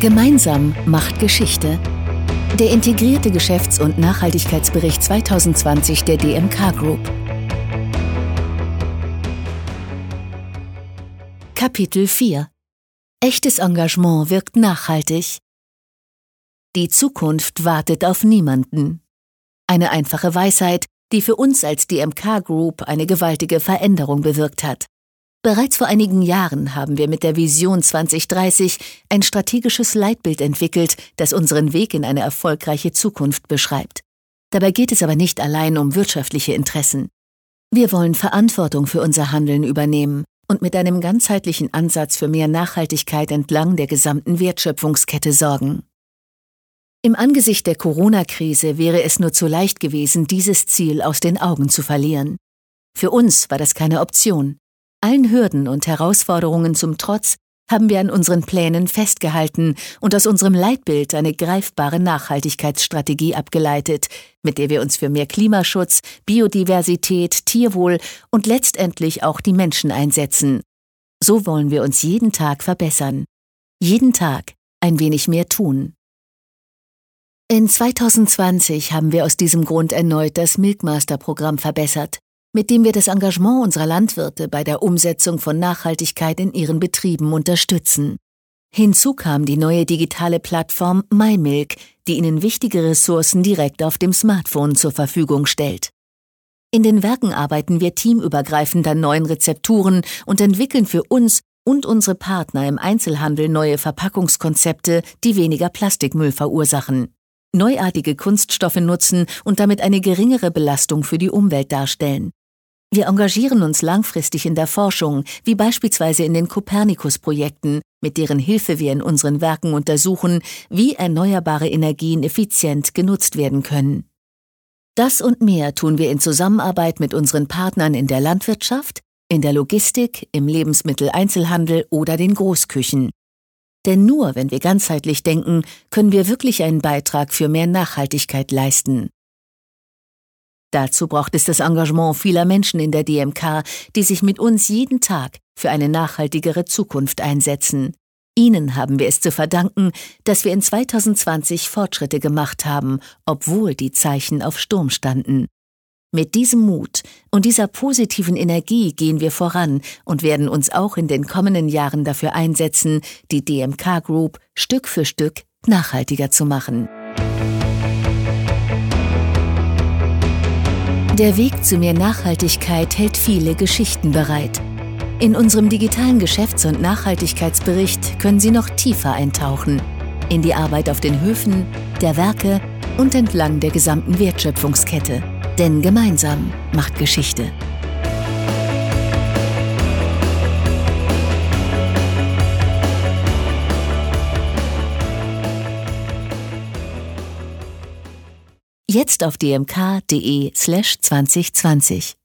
Gemeinsam macht Geschichte. Der integrierte Geschäfts- und Nachhaltigkeitsbericht 2020 der DMK Group. Kapitel 4 Echtes Engagement wirkt nachhaltig. Die Zukunft wartet auf niemanden. Eine einfache Weisheit, die für uns als DMK Group eine gewaltige Veränderung bewirkt hat. Bereits vor einigen Jahren haben wir mit der Vision 2030 ein strategisches Leitbild entwickelt, das unseren Weg in eine erfolgreiche Zukunft beschreibt. Dabei geht es aber nicht allein um wirtschaftliche Interessen. Wir wollen Verantwortung für unser Handeln übernehmen und mit einem ganzheitlichen Ansatz für mehr Nachhaltigkeit entlang der gesamten Wertschöpfungskette sorgen. Im Angesicht der Corona-Krise wäre es nur zu leicht gewesen, dieses Ziel aus den Augen zu verlieren. Für uns war das keine Option. Allen Hürden und Herausforderungen zum Trotz haben wir an unseren Plänen festgehalten und aus unserem Leitbild eine greifbare Nachhaltigkeitsstrategie abgeleitet, mit der wir uns für mehr Klimaschutz, Biodiversität, Tierwohl und letztendlich auch die Menschen einsetzen. So wollen wir uns jeden Tag verbessern. Jeden Tag ein wenig mehr tun. In 2020 haben wir aus diesem Grund erneut das Milkmaster-Programm verbessert mit dem wir das Engagement unserer Landwirte bei der Umsetzung von Nachhaltigkeit in ihren Betrieben unterstützen. Hinzu kam die neue digitale Plattform MyMilk, die Ihnen wichtige Ressourcen direkt auf dem Smartphone zur Verfügung stellt. In den Werken arbeiten wir teamübergreifend an neuen Rezepturen und entwickeln für uns und unsere Partner im Einzelhandel neue Verpackungskonzepte, die weniger Plastikmüll verursachen neuartige Kunststoffe nutzen und damit eine geringere Belastung für die Umwelt darstellen. Wir engagieren uns langfristig in der Forschung, wie beispielsweise in den Copernicus-Projekten, mit deren Hilfe wir in unseren Werken untersuchen, wie erneuerbare Energien effizient genutzt werden können. Das und mehr tun wir in Zusammenarbeit mit unseren Partnern in der Landwirtschaft, in der Logistik, im Lebensmitteleinzelhandel oder den Großküchen. Denn nur wenn wir ganzheitlich denken, können wir wirklich einen Beitrag für mehr Nachhaltigkeit leisten. Dazu braucht es das Engagement vieler Menschen in der DMK, die sich mit uns jeden Tag für eine nachhaltigere Zukunft einsetzen. Ihnen haben wir es zu verdanken, dass wir in 2020 Fortschritte gemacht haben, obwohl die Zeichen auf Sturm standen. Mit diesem Mut und dieser positiven Energie gehen wir voran und werden uns auch in den kommenden Jahren dafür einsetzen, die DMK Group Stück für Stück nachhaltiger zu machen. Der Weg zu mehr Nachhaltigkeit hält viele Geschichten bereit. In unserem digitalen Geschäfts- und Nachhaltigkeitsbericht können Sie noch tiefer eintauchen in die Arbeit auf den Höfen, der Werke und entlang der gesamten Wertschöpfungskette. Denn gemeinsam macht Geschichte. Jetzt auf dmk.de slash 2020.